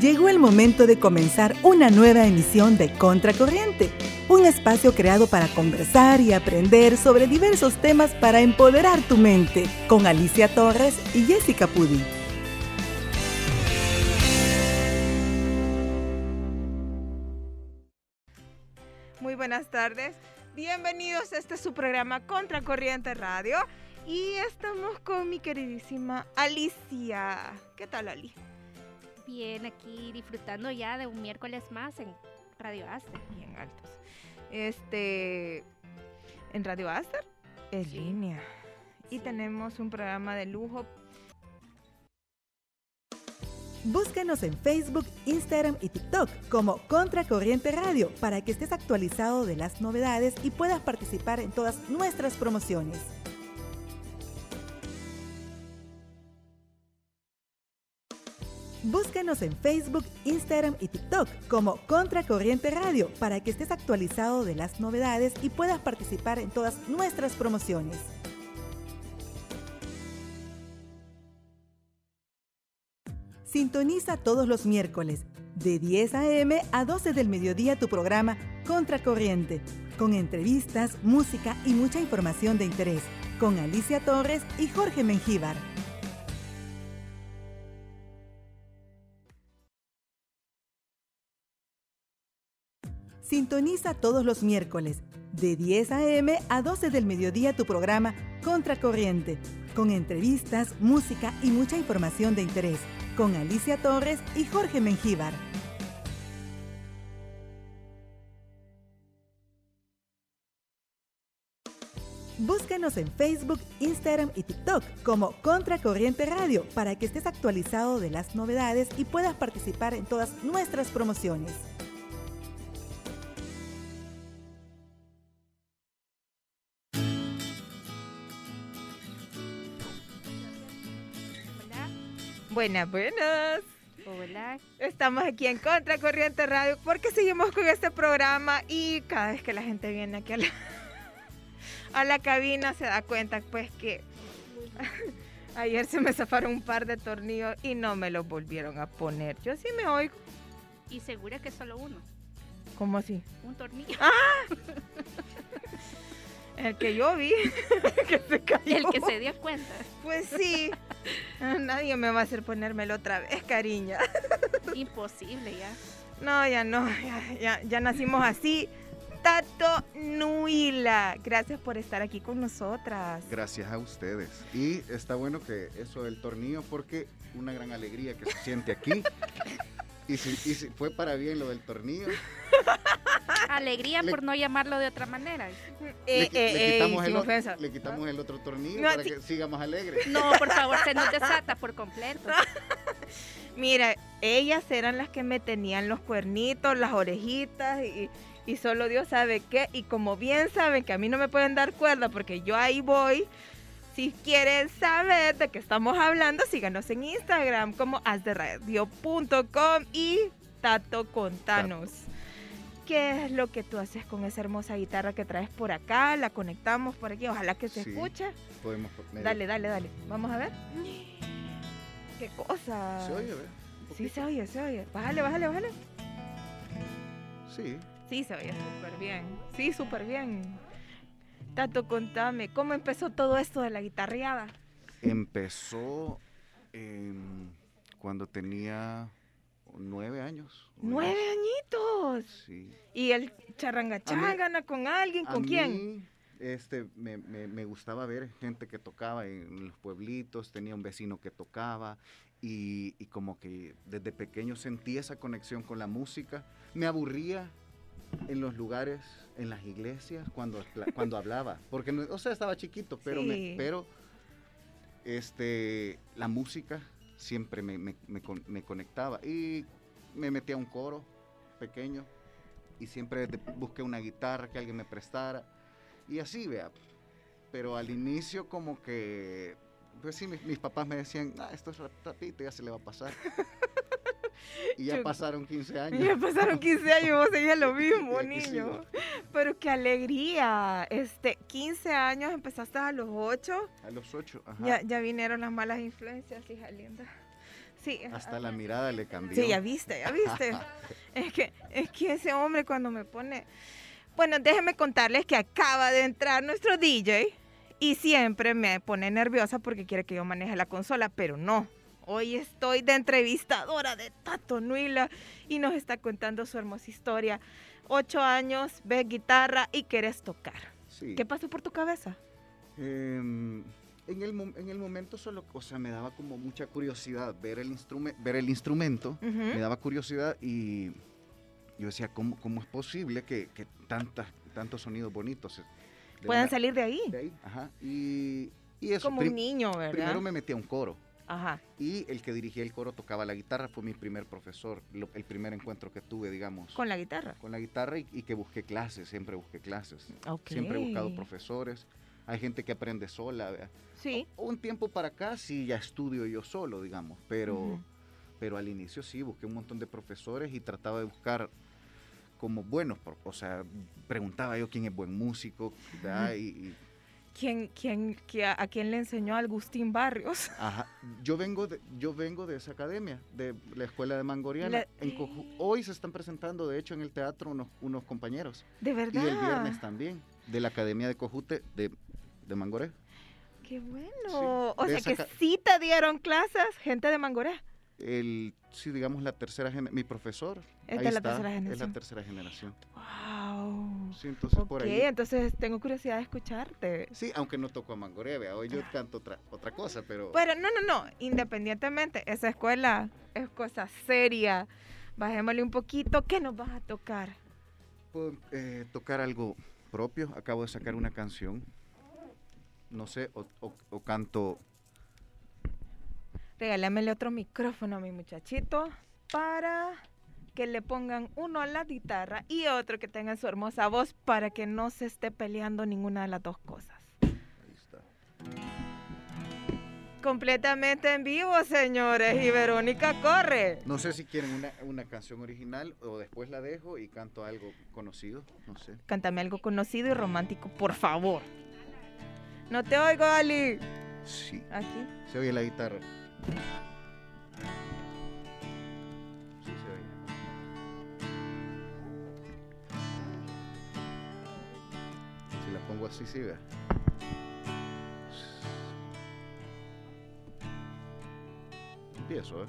Llegó el momento de comenzar una nueva emisión de Contracorriente, un espacio creado para conversar y aprender sobre diversos temas para empoderar tu mente, con Alicia Torres y Jessica Pudi. Muy buenas tardes. Bienvenidos a este su programa Contracorriente Radio. Y estamos con mi queridísima Alicia. ¿Qué tal, Ali? Bien, aquí disfrutando ya de un miércoles más en Radio Aster. Bien altos. Este. En Radio Aster es línea. Y tenemos un programa de lujo. Búscanos en Facebook, Instagram y TikTok como Contracorriente Radio para que estés actualizado de las novedades y puedas participar en todas nuestras promociones. Búscanos en Facebook, Instagram y TikTok como Contracorriente Radio para que estés actualizado de las novedades y puedas participar en todas nuestras promociones. Sintoniza todos los miércoles de 10 a.m. a 12 del mediodía tu programa Contracorriente, con entrevistas, música y mucha información de interés, con Alicia Torres y Jorge Mengíbar. Sintoniza todos los miércoles de 10 a.m. a 12 del mediodía tu programa Contracorriente, con entrevistas, música y mucha información de interés, con Alicia Torres y Jorge Mengíbar. Búscanos en Facebook, Instagram y TikTok como Contracorriente Radio para que estés actualizado de las novedades y puedas participar en todas nuestras promociones. Buenas, buenas. Hola. Estamos aquí en Contracorriente Radio porque seguimos con este programa y cada vez que la gente viene aquí a la, a la cabina se da cuenta pues que ayer se me zafaron un par de tornillos y no me los volvieron a poner. Yo sí me oigo. Y segura que solo uno. ¿Cómo así? Un tornillo. El que yo vi que se cayó. El que se dio cuenta. Pues sí. Nadie me va a hacer ponérmelo otra vez, cariña. Imposible ya. No, ya no, ya, ya, ya nacimos así. Tato Nuila, gracias por estar aquí con nosotras. Gracias a ustedes. Y está bueno que eso del tornillo, porque una gran alegría que se siente aquí. Y si, y si fue para bien lo del tornillo, Alegría Le- por no llamarlo de otra manera. Eh, le, eh, le eh, quitamos el, o- ofensa. le quitamos el otro tornillo No, para que siga más alegre. No, por favor, se nos desata por completo. Mira, ellas eran las que me tenían los cuernitos, las orejitas y, y solo Dios sabe qué. Y como bien saben que a mí no me pueden dar cuerda porque yo ahí voy. Si quieren saber de qué estamos hablando, síganos en Instagram como asderadio.com y Tato Contanos. ¿Qué es lo que tú haces con esa hermosa guitarra que traes por acá? La conectamos por aquí, ojalá que se Sí. escuche. Podemos, medio- Dale, dale, dale. Vamos a ver. ¿Qué cosa? ¿Se oye? ve? Un Sí, se oye, se oye. Bájale, bájale, bájale. Sí. Sí, se oye súper bien. Sí, súper bien. Tato, contame, ¿cómo empezó todo esto de la guitarreada? Empezó em, cuando tenía nueve años. ¡Nueve más. añitos! Sí. ¿Y el charranga chángana con alguien? ¿Con quién? mí, este, me, me- me gustaba ver gente que tocaba en los pueblitos, tenía un vecino que tocaba y, y como que desde pequeño sentí esa conexión con la música. Me aburría en los lugares, en las iglesias, cuando, cuando hablaba, porque, o sea, estaba chiquito, pero, Sí. me, pero este, la música siempre me, me- me me conectaba y me metí a un coro pequeño y siempre busqué una guitarra que alguien me prestara y así, vea. Pero al inicio como que, pues sí, mis, mis papás me decían, ah, esto es rap- rapidito, ya se le va a pasar. y ya Yo- pasaron 15 años. Ya pasaron 15 años y vos seguías lo mismo, niño. Pero qué alegría. Este, 15 años, empezaste a los 8. A los 8, ajá. Ya, ya vinieron las malas influencias, hija linda. Sí. Hasta la mirada le cambió. Sí, ya viste, ya viste. es, que, es que ese hombre cuando me pone... Bueno, déjenme contarles que acaba de entrar nuestro DJ y siempre me pone nerviosa porque quiere que yo maneje la consola, pero no. Hoy estoy de entrevistadora de Tato Nuila y nos está contando su hermosa historia. Ocho años, ves guitarra y quieres tocar. Sí. ¿Qué pasó por tu cabeza? Em, en, el, mo- en el momento solo, o sea, me daba como mucha curiosidad ver el, instrume- ver el instrumento, me daba curiosidad y yo decía, ¿cómo, cómo es posible que, que tantas, tantos sonidos bonitos una- salir de ahí. de ahí? Ajá. Y, y eso, Como un niño, ¿verdad? primero me metí a un coro. Ajá. Y el que dirigía el coro tocaba la guitarra, fue mi primer profesor, lo- el primer encuentro que tuve, digamos, Con la guitarra. con la guitarra y, y que busqué clases, siempre busqué clases. Ok. Siempre he buscado profesores. Hay gente que aprende sola. ¿vea? Sí. Un tiempo para acá sí ya estudio yo solo, digamos, pero, Ujú. pero al inicio sí, busqué un montón de profesores y trataba de buscar como buenos, o sea, preguntaba yo quién es buen músico, ¿verdad? y, y, ¿Quién, quién, qué- a, a quién le enseñó a Agustín Barrios? ajá, yo vengo de, yo vengo de esa academia, de la escuela de Mangoriana. La- En Coju- hoy se están presentando, de hecho, en el teatro unos, unos compañeros. De Y verdad. el viernes también, de la academia de Cojute de, de Mangoré. Qué bueno. Sí, o sea que ca- sí te dieron clases, gente de Mangoré. El, sí, digamos, la tercera generación, mi profesor. Es ahí de la está, tercera Es generación. la tercera generación. Wow. Sí, entonces Ok, por ahí. entonces tengo curiosidad de escucharte. Sí, aunque no toco a Mangoré, vea, hoy yo canto otra, otra cosa, pero Pero no, no, no. Independientemente, esa escuela es cosa seria. Bajémosle un poquito. ¿Qué nos vas a tocar? puedo eh, tocar algo propio. Acabo de sacar una canción. No sé, o, o- o canto. Regálamele otro micrófono a mi muchachito para que le pongan uno a la guitarra y otro que tenga su hermosa voz para que no se esté peleando ninguna de las dos cosas. Ahí está. Completamente en vivo, señores. Y Verónica corre. No sé si quieren una, una canción original o después la dejo y canto algo conocido. No sé. Cántame algo conocido y romántico, por favor. No te oigo, Ali. Sí, Aquí. se oye la guitarra. Empiezo, ¿eh?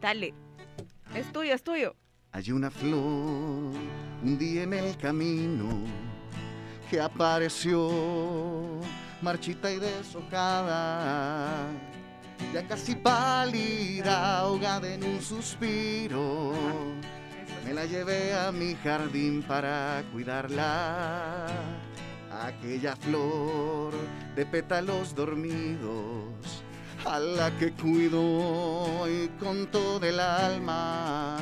Dale. Es tuyo, es tuyo. Hay una flor un día en el camino que apareció marchita y deshojada, ya casi pálida, ahogada en un suspiro. Me la llevé a mi jardín para cuidarla, aquella flor de pétalos dormidos, a la que cuido y con todo el alma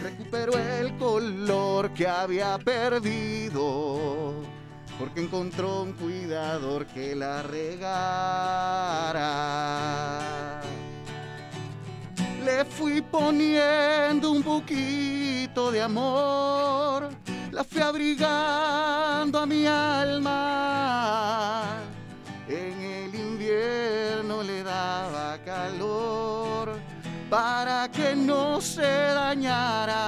recuperó el color que había perdido, porque encontró un cuidador que la regara. Fui poniendo un poquito de amor, la fui abrigando a mi alma. En el invierno le daba calor para que no se dañara.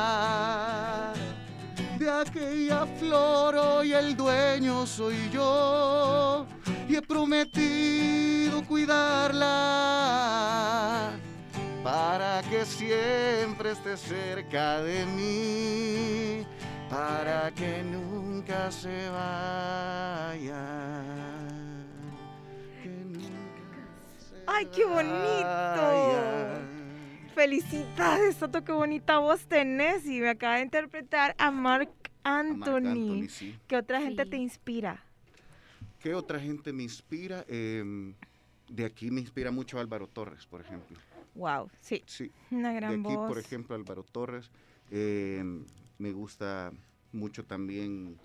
De aquella flor hoy el dueño soy yo y he prometido cuidarla para que siempre esté cerca de mí, para que nunca se vaya. que nunca se ¡Ay, qué bonito! vaya. Felicidades, Soto, qué bonita voz tenés. Y me acaba de interpretar a Mark A Anthony. Anthony, sí. ¿Qué otra gente Sí. te inspira? ¿Qué otra gente me inspira? Em, de aquí me inspira mucho Álvaro Torres, por ejemplo. Wow, sí, Sí, una de gran aquí, voz. por ejemplo, Álvaro Torres. Em, me gusta mucho también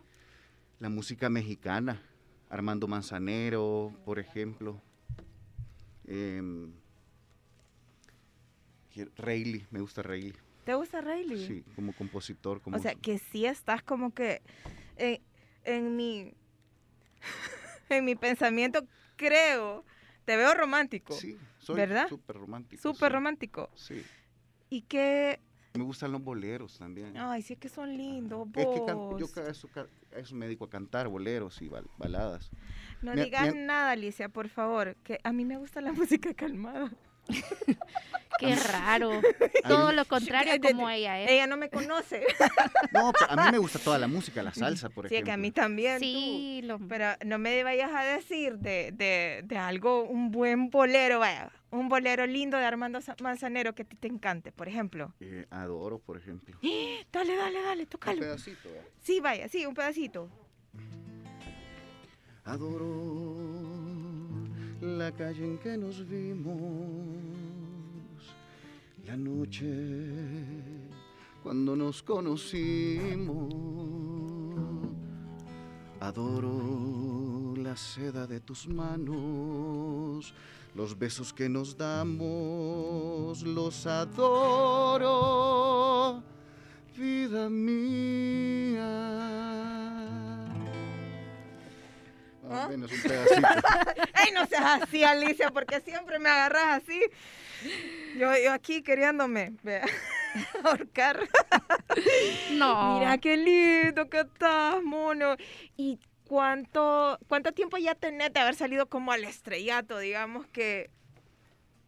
la música mexicana. Armando Manzanero, por ejemplo. Em, Reilly, me gusta Reilly. ¿Te gusta Rayleigh? Sí, como compositor. Como O sea, que sí estás como que eh, en mi en mi pensamiento creo Te veo romántico. Sí, soy ¿Verdad? súper romántico. Súper romántico. Sí. Y que, Me gustan los boleros también. ay, sí que son lindos, Es que can- yo ca- a eso, me dedico a cantar boleros y bal- baladas. No Me digas me nada, Alicia, por favor, que a mí me gusta la música calmada. Qué raro. Todo lo contrario como ella es. Ella no me conoce. No, pero a mí me gusta toda la música, la salsa, por sí, ejemplo. que a mí también. tú. Sí, lo... Pero no me vayas a decir de, de, de algo, un buen bolero, vaya, un bolero lindo de Armando Manzanero que a ti te encante, por ejemplo. Eh, adoro, por ejemplo. Dale, dale, dale, Un tócalo. pedacito. ¿eh? Sí, vaya, sí, un pedacito. Adoro la calle en que nos vimos, la noche cuando nos conocimos. Adoro la seda de tus manos, los besos que nos damos, los adoro, vida mía. ¿Ah? Menos un pedacito. ¡Ey, no seas así, Alicia, porque siempre me agarras así! Yo, yo aquí queriéndome vea, ahorcar. No. Mira qué lindo que estás, mono. ¿Y cuánto, cuánto tiempo ya tenés de haber salido como al estrellato? Digamos que,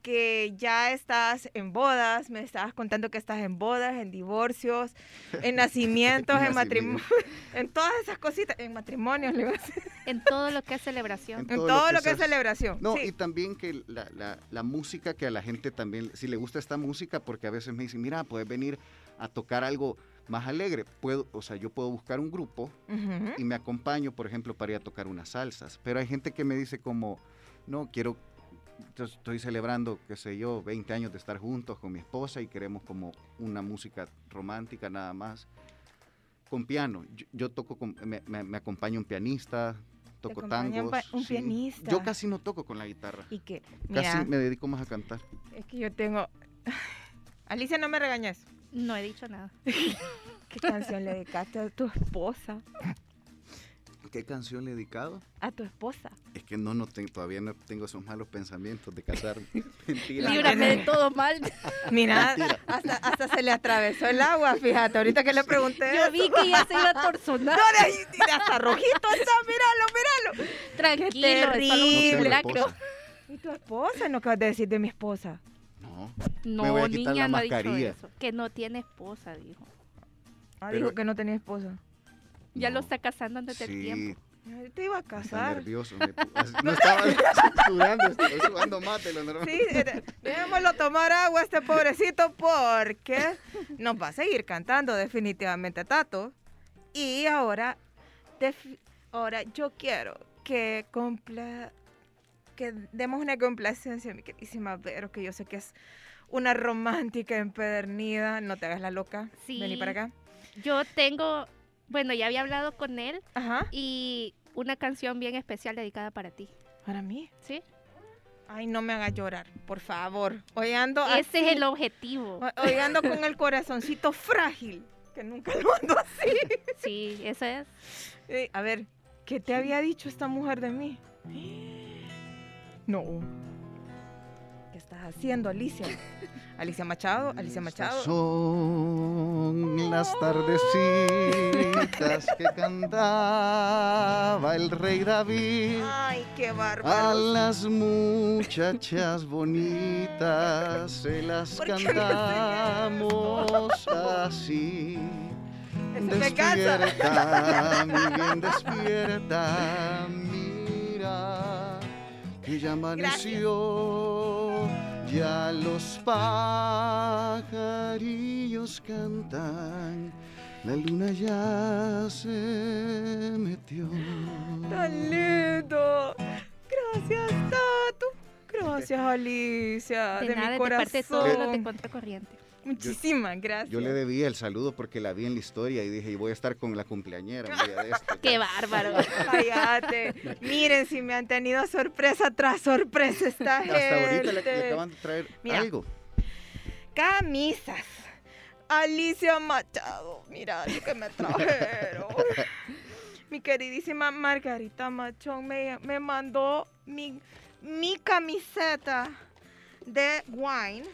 que ya estás en bodas, me estabas contando que estás en bodas, en divorcios, en nacimientos, en matrimonio, en todas esas cositas, en matrimonios, le iba a decir. En todo lo que es celebración. en todo, lo que es celebración. No, sí. y también que la, la- la música, que a la gente también, si le gusta esta música, porque a veces me dicen, mira, puedes venir a tocar algo más alegre. Puedo, o sea, yo puedo buscar un grupo y me acompaño, por ejemplo, para ir a tocar unas salsas. Pero hay gente que me dice como, no, quiero, yo estoy celebrando, qué sé yo, 20 años de estar juntos con mi esposa y queremos como una música romántica nada más. Con piano, yo, yo toco, con, me, me- me acompaña un pianista, toco tangos. pa- un sí. pianista. Yo casi no toco con la guitarra. Y que, Casi mira, me dedico más a cantar. es que yo tengo... Alicia, no me regañes. No he dicho nada. ¿Qué canción le dedicaste a tu esposa? ¿Qué canción le he dedicado? A tu esposa. Es que no, no tengo, todavía no tengo esos malos pensamientos de casarme. Mentira. Líbrame de todo mal. Mira, hasta, hasta se le atravesó el agua, fíjate, ahorita que le pregunté. Yo vi que ya se iba a torsonar. No, de ahí, de hasta rojito está, míralo, míralo. Tranquilo, No tengo terrible. esposa. ¿Y tu esposa? No acabas de decir de mi esposa. No. No, Me voy a quitar niña, la no ha dicho eso. Que no tiene esposa, dijo. Ah, Pero- dijo que no tenía esposa. Ya lo está casando antes del Sí, tiempo. Ay, Te iba a está casar. nervioso. me no estaba sudando, estoy sudando más de lo normal. Sí, dejémoslo tomar agua a este pobrecito porque nos va a seguir cantando definitivamente Tato. Y ahora, ahora yo quiero que compla que demos una complacencia a mi queridísima Vero, que yo sé que es una romántica empedernida. No te hagas la loca. Sí. Vení para acá. Yo tengo, bueno, ya había hablado con él Ajá. y una canción bien especial dedicada para ti. Para mí. ¿Sí? Ay, no me hagas llorar, por favor. Hoy ando Ese así. es el objetivo. Ho- Hoy ando con el corazoncito frágil, que nunca lo ando así. Sí, eso es. Eh, a ver, ¿qué te había dicho esta mujer de mí? No. ¿Qué estás haciendo, Alicia? Alicia Machado, Alicia Machado. Son las tardecitas que cantaba el rey David. Ay, qué A bárbaro. las muchachas bonitas se las ¿Por qué me cantamos así. Despierta, mi bien despierta, mira que ya amaneció, ya los pajarillos cantan, la luna ya se metió. Tan lindo. Gracias, Tato. Gracias, Alicia. De, De, nada, mi de corazón. parte de todos los de Contracorriente. Muchísimas gracias. Yo le debía el saludo porque la vi en la historia y dije, y voy a estar con la cumpleañera de. Qué bárbaro. Cállate. Miren si me han tenido sorpresa tras sorpresa esta gente. Hasta ahorita le, le acaban de traer Mira. algo. Camisas. Alicia Machado. Mira lo que me trajeron. Mi queridísima Margarita Machón me, me mandó mi, mi camiseta de wine,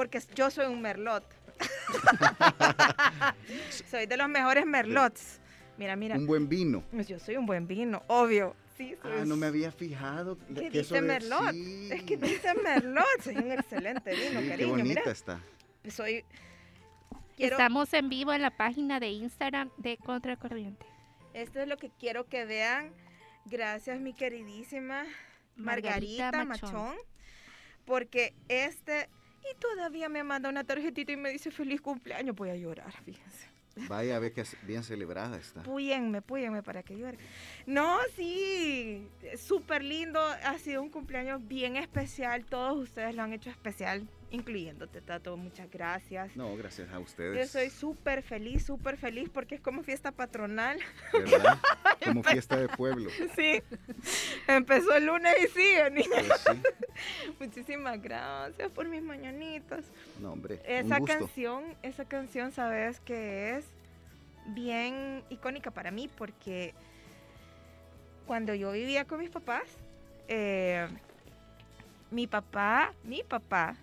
porque yo soy un merlot. soy de los mejores merlots. Mira, mira. Un buen vino. Pues Yo soy un buen vino, obvio. Sí, soy Ah, no me había fijado. ¿Qué que dice merlot? sí. Es que dice merlot, soy un excelente vino, Sí, qué cariño. bonita Mira, está. soy... Quiero, Estamos en vivo en la página de Instagram de Contracorriente. esto es lo que quiero que vean. Gracias, mi queridísima Margarita, Margarita Machón. Machón. Porque este... Y todavía me manda una tarjetita y me dice feliz cumpleaños. Voy a llorar, fíjense. Vaya a ver que bien celebrada está. Púyenme, púyenme para que llore. No, sí, súper lindo. Ha sido un cumpleaños bien especial. Todos ustedes lo han hecho especial, incluyéndote, Tato. Muchas gracias. No, gracias a Yo ustedes. soy súper feliz, súper feliz porque es como fiesta patronal. ¿Verdad? Como fiesta de pueblo. Sí, empezó el lunes y sigue, niña. Pues sí. Muchísimas gracias por mis mañanitas. No, hombre. Esa un gusto. canción, esa canción, sabes que es bien icónica para mí porque cuando yo vivía con mis papás, eh, mi papá, mi papá,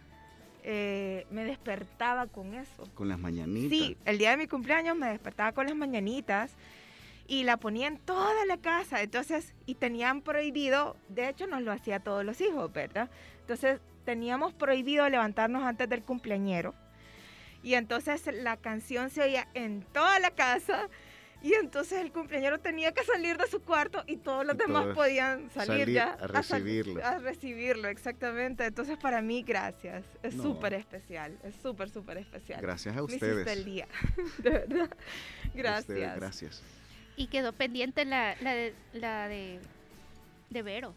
eh, me despertaba con eso. Con las mañanitas. Sí, el día de mi cumpleaños me despertaba con las mañanitas y la ponía en toda la casa. Entonces, y tenían prohibido, de hecho nos lo hacía todos los hijos, ¿verdad? Entonces, teníamos prohibido levantarnos antes del cumpleañero. Y entonces la canción se oía en toda la casa. Y entonces el cumpleañero tenía que salir de su cuarto y todos los Y demás todos podían salir, salir ya a recibirlo. a recibirlo, exactamente. Entonces para mí, gracias. Es No. súper especial. Es súper, súper especial. Gracias a Me ustedes. el día, de verdad. Gracias. ustedes, gracias. Y quedó pendiente la, la, de, la de, de Vero.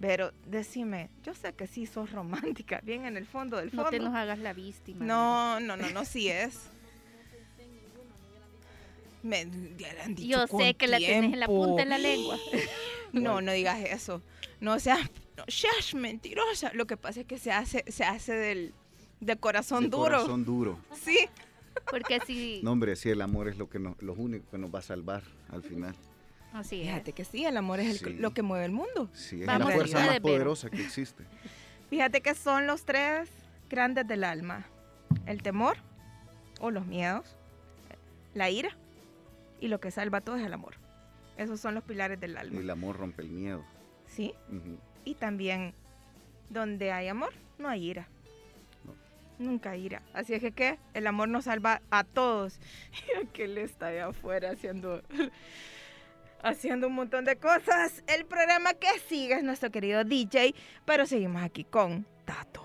Pero, decime, yo sé que sí sos romántica, bien en el fondo del No te nos fondo. hagas la víctima. No, no, no, no, sí es. Me ya le han dicho Yo sé que la tienes en la punta de la lengua. No, no digas eso. No seas, no seas mentirosa. Lo que pasa es que se hace, se hace del, de corazón De duro. Corazón duro. Sí. Porque si... No, hombre, sí, el amor es lo que nos, lo único que nos va a salvar al final. Así es. Fíjate que sí, el amor es el- Sí. lo que mueve el mundo. Sí, es Vamos la fuerza más poderosa que existe. Fíjate que son los tres grandes del alma. El temor o los miedos, la ira y lo que salva todo es el amor. Esos son los pilares del alma. El amor rompe el miedo. ¿Sí? Y también donde hay amor, no hay ira. Nunca hay ira. Así es que, ¿qué? El amor nos salva a todos. Y aquel está allá afuera haciendo, haciendo un montón de cosas. El programa que sigue es nuestro querido DJ, pero seguimos aquí con Tato.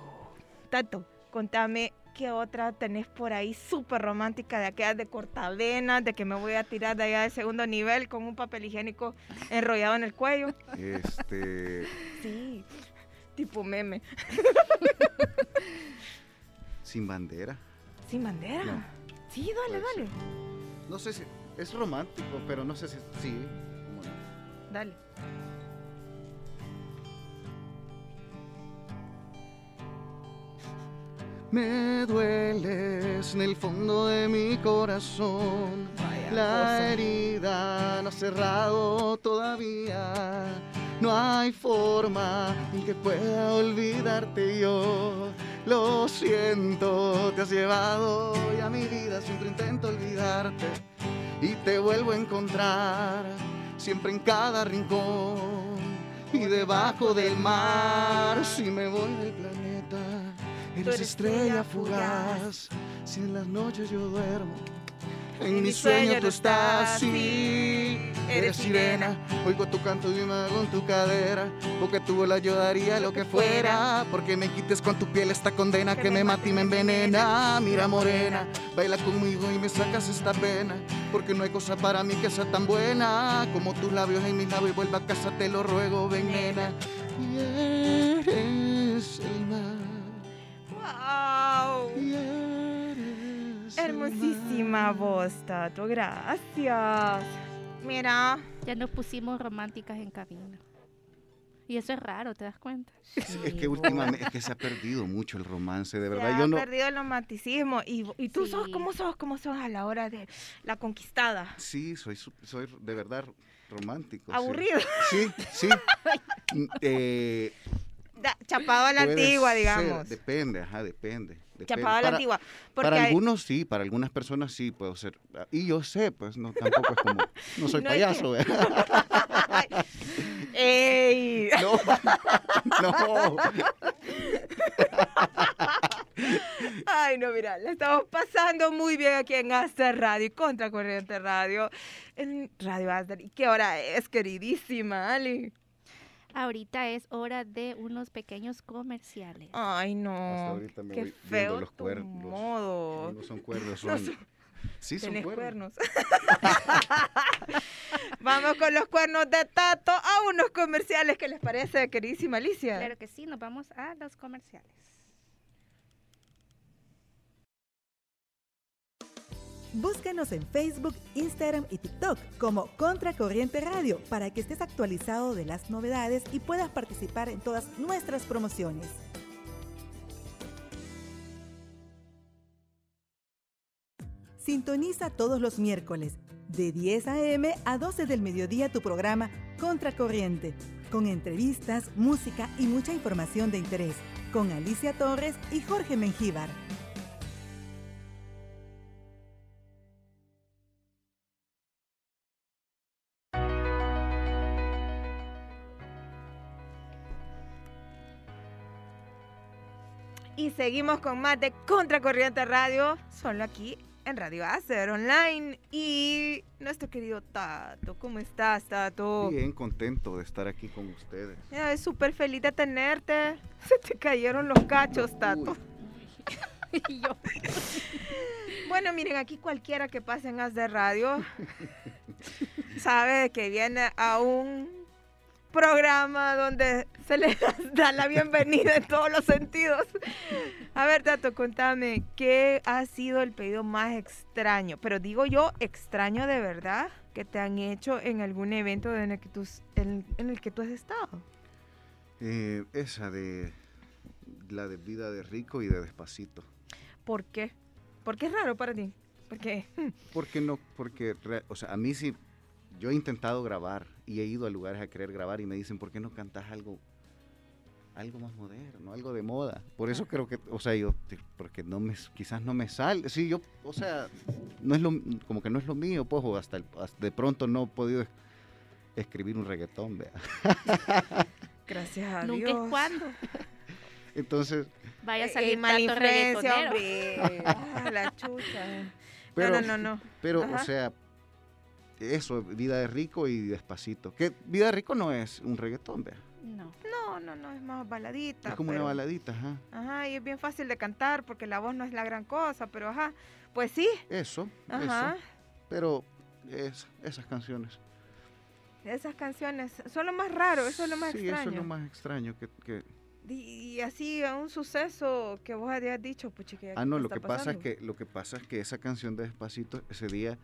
Tato, contame qué otra tenés por ahí súper romántica de aquellas de cortavenas, de que me voy a tirar de allá de segundo nivel con un papel higiénico enrollado en el cuello. Este, Sí, tipo meme. sin bandera. ¿Sin bandera? No. Sí, dale, dale. No sé si es romántico, pero no sé si sí. Dale. Me dueles en el fondo de mi corazón. Vaya La cosa. herida no ha cerrado todavía. No hay forma en que pueda olvidarte yo. Lo siento, te has llevado y a mi vida siempre intento olvidarte. Y te vuelvo a encontrar siempre en cada rincón. Y debajo del mar, si me voy del planeta, eres estrella fugaz. Si en las noches yo duermo, en mi sueño tú estás, sí. Eres sirena, oigo tu canto y me hago en tu cadera. Porque tu bola yo daría lo que fuera. Porque me quites con tu piel esta condena que me mata y me envenena. Mira morena, baila conmigo y me sacas esta pena. Porque no hay cosa para mí que sea tan buena como tus labios en mis labios. Y vuelva a casa, te lo ruego, ven nena. Y eres el mar. ¡Wow! Hermosísima voz, Tato. Gracias. Mira. Ya nos pusimos románticas en cabina. Y eso es raro, ¿te das cuenta? Es, es que últimamente es que se ha perdido mucho el romance, de Se verdad. ha Yo no. perdido el romanticismo. Y, y tú sos Sí. como sos, como sos a la hora de la conquistada. Sí, soy, soy de verdad romántico. sí. Aburrido. Sí, sí. Eh, Da- Chapado a la puede antigua, ser, digamos. depende, ajá, depende. depende. Chapado a la Para- antigua. Porque Para hay- algunos sí, para algunas personas sí puedo ser. Y yo sé, pues no tampoco es como. No soy No es que- payaso, ¿verdad? ¡Ey! No, no. Ay, no, mira, la estamos pasando muy bien aquí en Aster Radio y Contracorriente Radio. En Radio Aster. ¿Y qué hora es, queridísima Ali? Ahorita es hora de unos pequeños comerciales. Ay, Hasta no. ahorita me Qué voy feo los tu cuernos. modo. No son cuernos, No son. Sí, son cuernos. cuernos. Vamos con los cuernos de Tato a unos comerciales. ¿Qué les parece, queridísima Alicia? Claro que sí, nos vamos a los comerciales. Búscanos en Facebook, Instagram y TikTok como Contracorriente Radio para que estés actualizado de las novedades y puedas participar en todas nuestras promociones. Sintoniza todos los miércoles de 10 a.m. a 12 del mediodía tu programa Contracorriente, con entrevistas, música y mucha información de interés, con Alicia Torres y Jorge Mengíbar. Y seguimos con más de Contracorriente Radio, solo aquí en Radio Acer Online. Y nuestro querido Tato, ¿cómo estás, Tato? Bien contento de estar aquí con ustedes. Es súper feliz de tenerte. Se te cayeron los cachos, Tato. Uy, Y yo, Bueno, miren, aquí cualquiera que pase en Haz de Radio sabe que viene a un programa donde se le da la bienvenida en todos los sentidos. A ver, Tato, contame, ¿qué ha sido el pedido más extraño? Pero digo yo, extraño de verdad, que te han hecho en algún evento en el que tú, en, en el que tú has estado. eh, esa de la de vida de rico y de despacito. ¿Por qué? ¿Por qué es raro para ti? Porque Porque no, porque, o sea, a mí sí, yo he intentado grabar y he ido a lugares a querer grabar y me dicen, ¿por qué no cantas algo, algo más moderno, algo de moda? Por eso creo que, o sea, yo, porque no me, quizás no me sale, sí, yo, o sea, no es lo, como que no es lo mío, pues, o hasta, el- hasta de pronto no he podido es- escribir un reggaetón, vea. gracias a nunca Dios. es cuando Eh, vaya Entonces, a eh, salir mala tanto influencia, reggaetonero. hombre. Ah, la chucha. pero, no, no, no, no. pero, Ajá. o sea, eso, vida de rico y despacito. Que vida de rico no es un reggaetón, vea. No. No, no, no, es más baladita. Es como pero- una baladita, ajá. Ajá, y es bien fácil de cantar porque la voz no es la gran cosa, pero ajá, pues sí, Eso, ajá. eso. Pero es, esas canciones. Esas canciones son lo más raro, eso es lo más sí, extraño. eso es lo más extraño. Que, que- Y, y así, a un suceso que vos habías dicho, puchi, que Ah, no, ¿qué lo que, pasa es que, lo que pasa es que esa canción de Despacito, ese día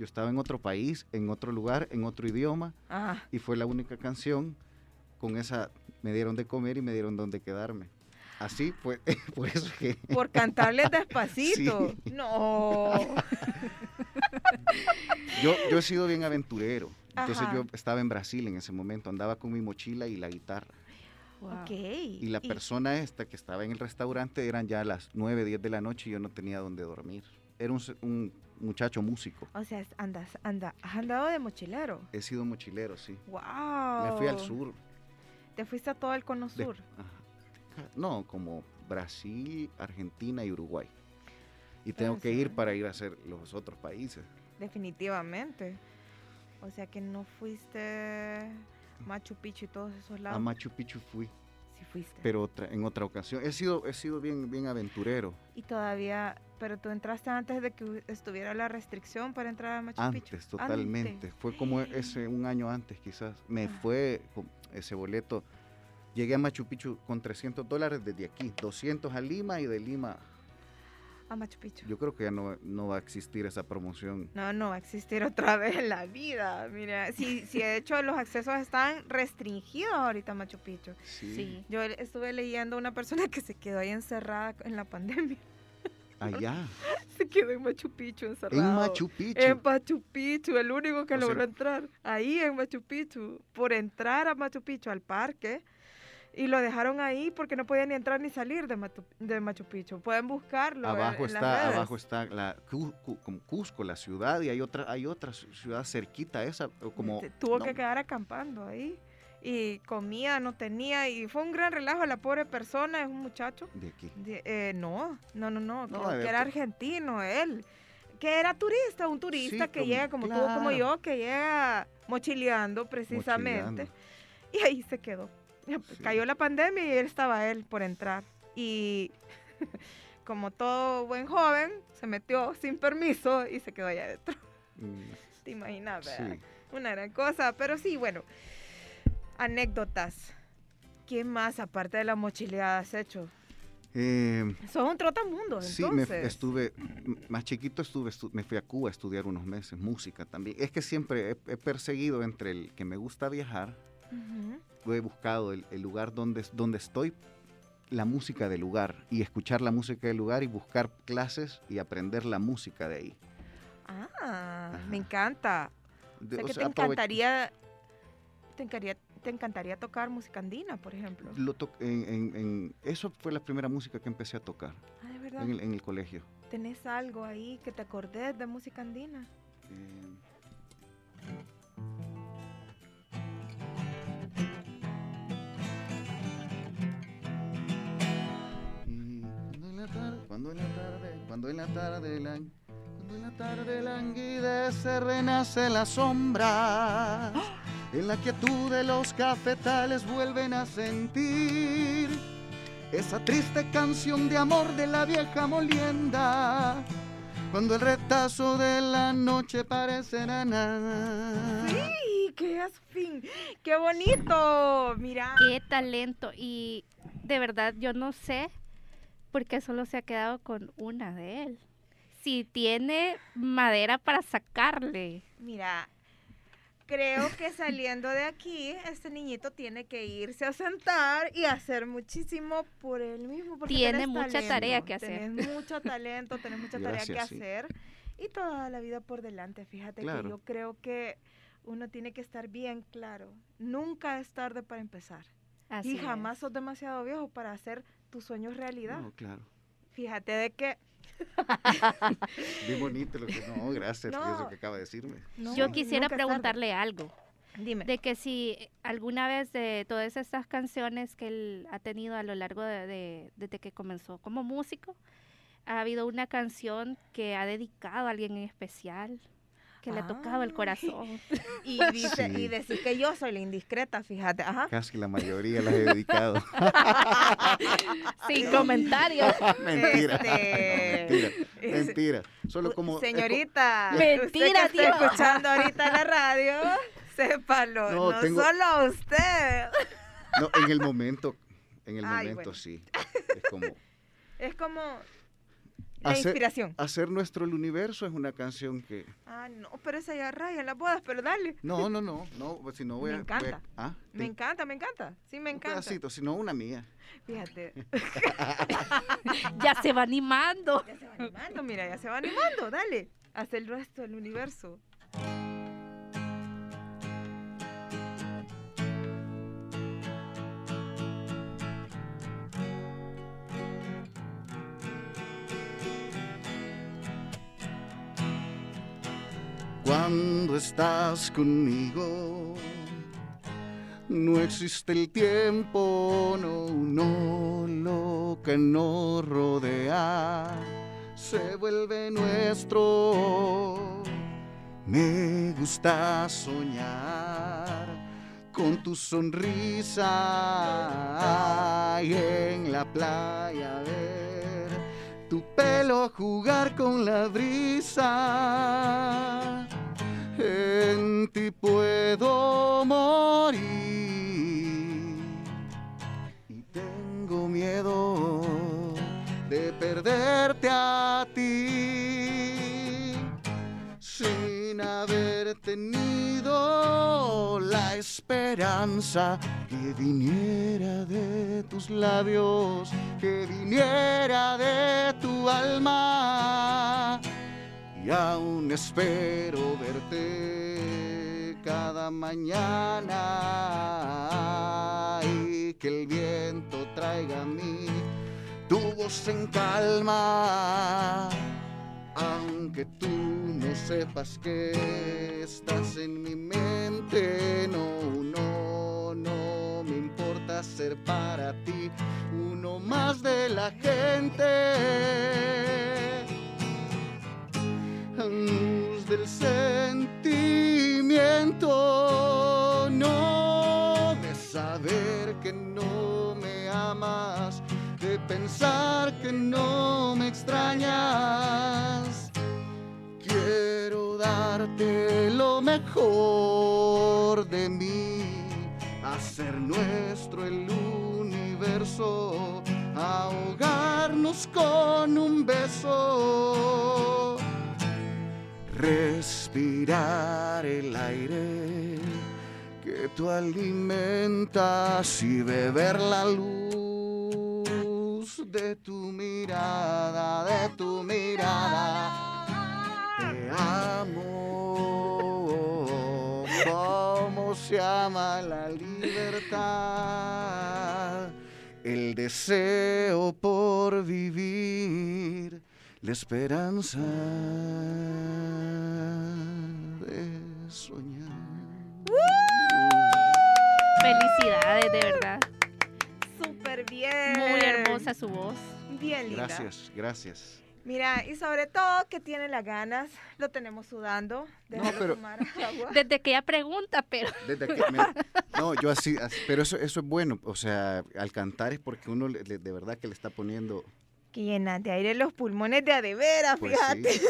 yo estaba en otro país, en otro lugar, en otro idioma, Ajá. y fue la única canción con esa, me dieron de comer y me dieron donde quedarme. Así fue, por eso es que... Por cantarles despacito. Sí. No. Yo, yo he sido bien aventurero. Entonces Ajá. yo estaba en Brasil en ese momento, andaba con mi mochila y la guitarra. Wow. Y la persona esta que estaba en el restaurante eran ya las 9, 10 de la noche y yo no tenía dónde dormir. Era un, un muchacho músico. O sea, andas, anda, has andado de mochilero. He sido mochilero, sí. Wow. Me fui al sur. Te fuiste a todo el cono de- sur. ajá. No, como Brasil, Argentina y Uruguay. Y tengo que ir para ir a hacer los otros países. Definitivamente. O sea que no fuiste Machu Picchu y todos esos A lados. Machu Picchu fui, sí fuiste. pero otra, en otra ocasión. He sido, he sido bien, bien aventurero. y todavía, pero tú entraste antes de que estuviera la restricción para entrar a Machu Picchu. Antes, totalmente. Fue como ese un año antes quizás. Me Ah. fue con ese boleto. Llegué a Machu Picchu con 300 dólares desde aquí, 200 a Lima y de Lima. A Machu Picchu. Yo creo que ya no, no va a existir esa promoción. No, no va a existir otra vez en la vida. Mira, sí, sí, de hecho los accesos están restringidos ahorita a Machu Picchu. Sí. Sí. Yo estuve leyendo una persona que se quedó ahí encerrada en la pandemia. Allá. Se quedó en Machu Picchu encerrado. En Machu Picchu. En Machu Picchu, el único que O sea- logró entrar. Ahí en Machu Picchu. Por entrar a Machu Picchu, al parque. Y lo dejaron ahí porque no podía ni entrar ni salir de, Matu- de Machu Picchu. Pueden buscarlo. en- Abajo en las está, redes. abajo está la Cusco, la ciudad, y hay otra, hay otra ci- ciudad cerquita a esa, como Tuvo no, que quedar acampando ahí. Y comida no tenía. Y fue un gran relajo. La pobre persona es un muchacho. de aquí. de- eh, no, no, no, no. No, de que era argentino él. Que era turista, un turista Sí, que como- llega como tú o como claro. yo, que llega mochileando precisamente. Mochileando. Y ahí se quedó. Sí. Cayó la pandemia y él estaba él por entrar. Y como todo buen joven, se metió sin permiso y se quedó allá adentro. Mm, ¿Te imaginas? verdad? sí. Una gran cosa. Pero sí, bueno. Anécdotas. ¿Qué más aparte de la mochileada has hecho? Eh, Sos un trotamundo, Sí, me entonces. estuve, m- más chiquito estuve, estu- me fui a Cuba a estudiar unos meses, música también. Es que siempre he, he perseguido entre el que me gusta viajar, Ujú. he buscado el, el lugar donde, donde estoy, la música del lugar, y escuchar la música del lugar y buscar clases y aprender la música de ahí. Ah, Ajá. me encanta. O sea o que sea, te encantaría, te encantaría, te encantaría tocar música andina, por ejemplo. lo to- en- en- en- eso fue la primera música que empecé a tocar Ah, de verdad. en el, en el colegio. ¿Tenés algo ahí que te acordes de música andina? Eh, cuando en la tarde, cuando en la tarde, cuando en la cuando en la tarde languidece, renace la sombra. En la quietud de los cafetales vuelven a sentir esa triste canción de amor de la vieja molienda. Cuando el retazo de la noche parece nada. ¡Sí! ¡Qué fin! ¡Qué bonito! Mira. Qué talento. Y de verdad yo no sé por qué solo se ha quedado con una de él. Si tiene madera para sacarle. Mira, creo que saliendo de aquí, este niñito tiene que irse a sentar y hacer muchísimo por él mismo. porque Tiene mucha talento, tarea que hacer. Tenés mucho talento, tenés mucha tarea que sí. hacer y toda la vida por delante. Fíjate que yo creo que uno tiene que estar bien claro. Nunca es tarde para empezar. Así y jamás es. sos demasiado viejo para hacer tus sueños realidad. No, claro. Fíjate de que... Bien bonito lo que. No, gracias por No. eso que acaba de decirme. no, Yo quisiera preguntarle algo. Dime. De que si alguna vez de todas estas canciones que él ha tenido a lo largo de, de- desde que comenzó como músico, ha habido una canción que ha dedicado a alguien en especial, que le ha tocado el corazón. Y, dice, Sí. y decir que yo soy la indiscreta, fíjate. Ajá. Casi la mayoría las he dedicado. Sin comentarios. mentira. Este, mentira. Mentira. Solo como. Señorita, Mentira, usted que tío. está escuchando ahorita la radio, sépalo, no, No, tengo- solo a usted. No, en el momento. En el Ay, momento bueno. sí. Es como. Es como la Hacer- inspiración. Hacer nuestro el universo es una canción que. Ah, no, pero esa ya raya en las bodas, pero dale. No, no, no. no pues si no voy Me a. voy a- encanta. ah, Me encanta, me encanta. Sí, me un encanta. pedacito, si no una mía. Fíjate. ya se va animando. Ya se va animando, mira, ya se va animando. Dale. Haz el resto del universo. Estás conmigo, no existe el tiempo, no, no, lo que nos rodea se vuelve nuestro. Me gusta soñar con tu sonrisa y en la playa ver tu pelo jugar con la brisa. En ti puedo morir y tengo miedo de perderte a ti sin haber tenido la esperanza que viniera de tus labios, que viniera de tu alma. Y aún espero verte cada mañana y que el viento traiga a mí tu voz en calma. Aunque tú no sepas que estás en mi mente, no, no, no me importa ser para ti uno más de la gente. Luz del sentimiento, no de saber que no me amas, de pensar que no me extrañas. Quiero darte lo mejor de mí, hacer nuestro el universo, ahogarnos con un beso, respirar el aire que tú alimentas y beber la luz de tu mirada, de tu mirada. Te amo, como se llama la libertad, el deseo por vivir, la esperanza de soñar. Felicidades, de verdad. Súper bien. Muy hermosa su voz. Bien linda. Gracias, gracias. Mira, y sobre todo que tiene las ganas, lo tenemos sudando. Déjalo pero- tomar agua. Desde que ella pregunta, pero Desde que me- no, yo así, así- pero eso, eso es bueno, o sea, al cantar es porque uno le- le- de verdad que le está poniendo, Que llenas de aire los pulmones de a de veras, pues fíjate. sí,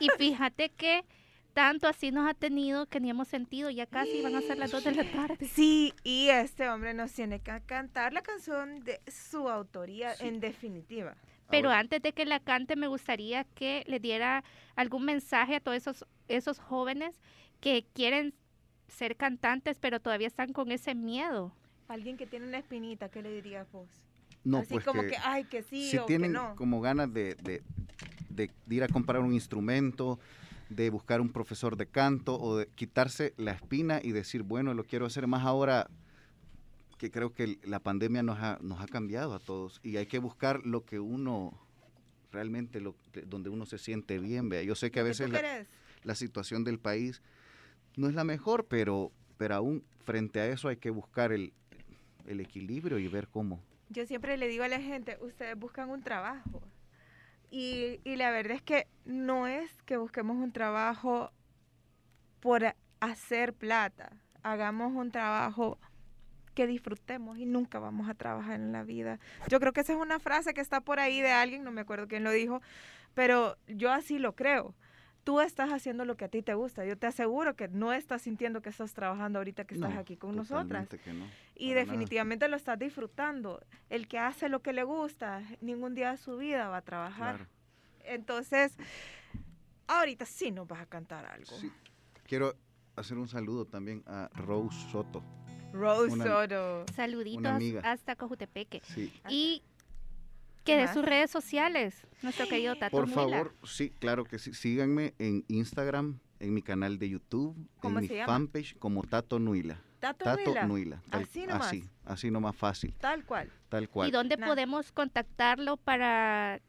y fíjate que tanto así nos ha tenido que ni hemos sentido, ya casi van a ser las 2 de la tarde. Sí, y este hombre nos tiene que cantar la canción de su autoría, Sí. en definitiva. Pero antes de que la cante, me gustaría que le diera algún mensaje a todos esos, esos jóvenes que quieren ser cantantes, pero todavía están con ese miedo. Alguien que tiene una espinita, ¿qué le dirías vos? No, Así pues como que que, ay, que sí si o tienen que no. como ganas de, de- de ir a comprar un instrumento, de buscar un profesor de canto o de quitarse la espina y decir, bueno, lo quiero hacer más ahora que creo que la pandemia nos ha, nos ha cambiado a todos y hay que buscar lo que uno realmente, lo, donde uno se siente bien, vea. Yo sé que a ¿Qué veces la- la situación del país no es la mejor, pero, pero aún frente a eso hay que buscar el, el equilibrio y ver cómo. Yo siempre le digo a la gente, ustedes buscan un trabajo. Y, y la verdad es que no es que busquemos un trabajo por hacer plata. Hagamos un trabajo que disfrutemos y nunca vamos a trabajar en la vida. Yo creo que esa es una frase que está por ahí de alguien, no me acuerdo quién lo dijo, pero yo así lo creo. Tú estás haciendo lo que a ti te gusta. Yo te aseguro que no estás sintiendo que estás trabajando ahorita que estás No, aquí con nosotras. que no, Y nada. definitivamente lo estás disfrutando. El que hace lo que le gusta, ningún día de su vida va a trabajar. Claro. Entonces, ahorita sí nos vas a cantar algo. Sí. Quiero hacer un saludo también a Rose Soto. Rose Una- Soto. Saluditos amiga. hasta Cojutepeque. Sí. Y que de sus redes sociales, nuestro querido Tato Por favor, sí, claro que sí. Síganme en Instagram, en mi canal de YouTube, ¿Cómo en mi llama? fanpage como Tato Nuila. Tato, Tato Nuila, Nuila. tal- Así nomás. Así, así nomás fácil, Tal cual. tal cual. ¿Y dónde podemos contactarlo para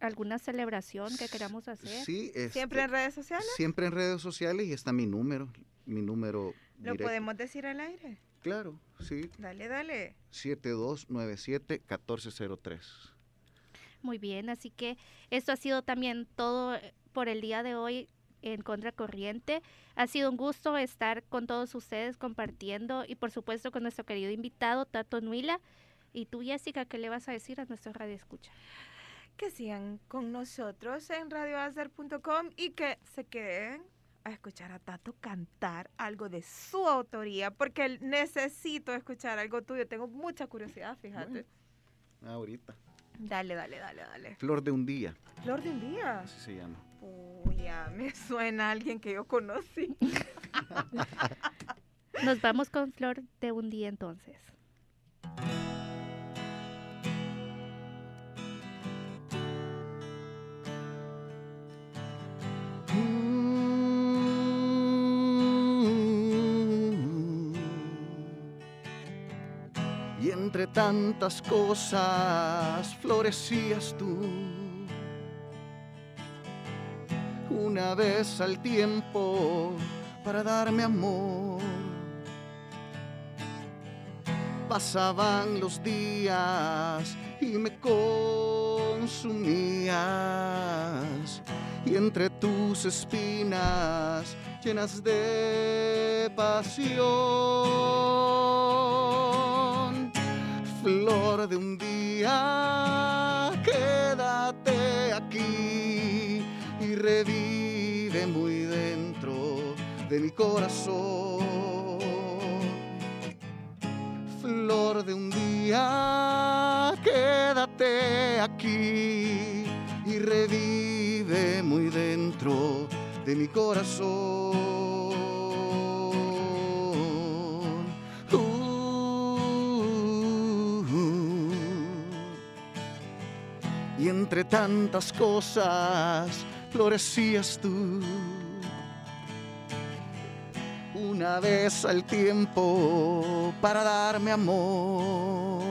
alguna celebración que queramos hacer? Sí, Siempre este, en redes sociales. Siempre en redes sociales y está mi número, mi número Lo directo. podemos decir al aire. Claro, sí, Dale, dale. 7297-1403. Muy bien, así que esto ha sido también todo eh, por el día de hoy en Contracorriente. Ha sido un gusto estar con todos ustedes compartiendo y por supuesto con nuestro querido invitado Tato Nuila. Y tú, Jessica, ¿qué le vas a decir a nuestro radio escucha? Que sigan con nosotros en radioazer.com y que se queden a escuchar a Tato cantar algo de su autoría, porque necesito escuchar algo tuyo. Tengo mucha curiosidad, fíjate. Bueno. Ahorita. Dale, dale, dale, dale. Flor de un día, Flor de un día. así se llama. Uy, ya me suena a alguien que yo conocí. Nos vamos con Flor de un día entonces. Tantas cosas florecías tú. Una vez al tiempo para darme amor. Pasaban los días y me consumías y entre tus espinas llenas de pasión. Flor de un día, quédate aquí y revive muy dentro de mi corazón. Flor de un día, quédate aquí y revive muy dentro de mi corazón. Entre tantas cosas florecías tú. Una vez al tiempo para darme amor.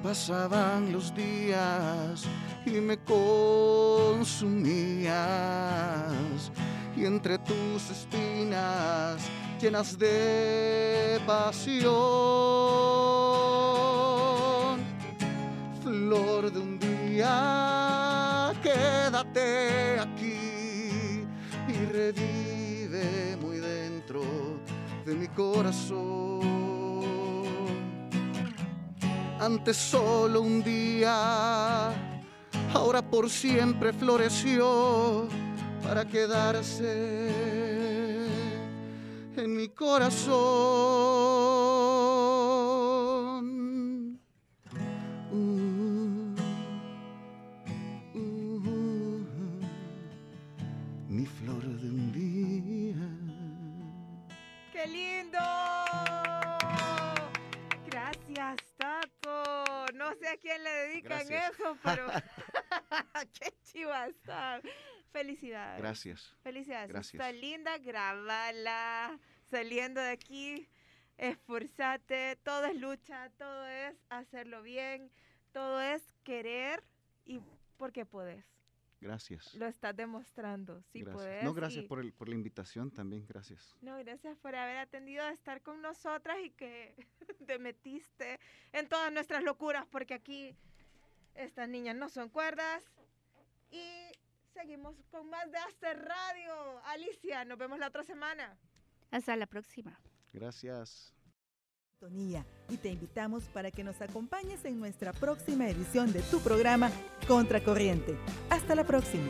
Pasaban los días y me consumías y entre tus espinas llenas de pasión de un día quédate aquí y revive muy dentro de mi corazón antes solo un día ahora por siempre floreció para quedarse en mi corazón. Felicidades. Gracias. Felicidades. Gracias. Está linda, grabala. Saliendo de aquí, esforzate. Todo es lucha, todo es hacerlo bien, todo es querer y porque podés. Gracias. Lo estás demostrando. Sí gracias. podés. No, gracias y- por, el, por la invitación también, gracias. No, gracias por haber atendido a estar con nosotras y que te metiste en todas nuestras locuras, porque aquí estas niñas no son cuerdas. Y seguimos con más de Aster Radio. Alicia, nos vemos la otra semana. Hasta la próxima. Gracias. y te invitamos para que nos acompañes en nuestra próxima edición de tu programa Contracorriente. Hasta la próxima.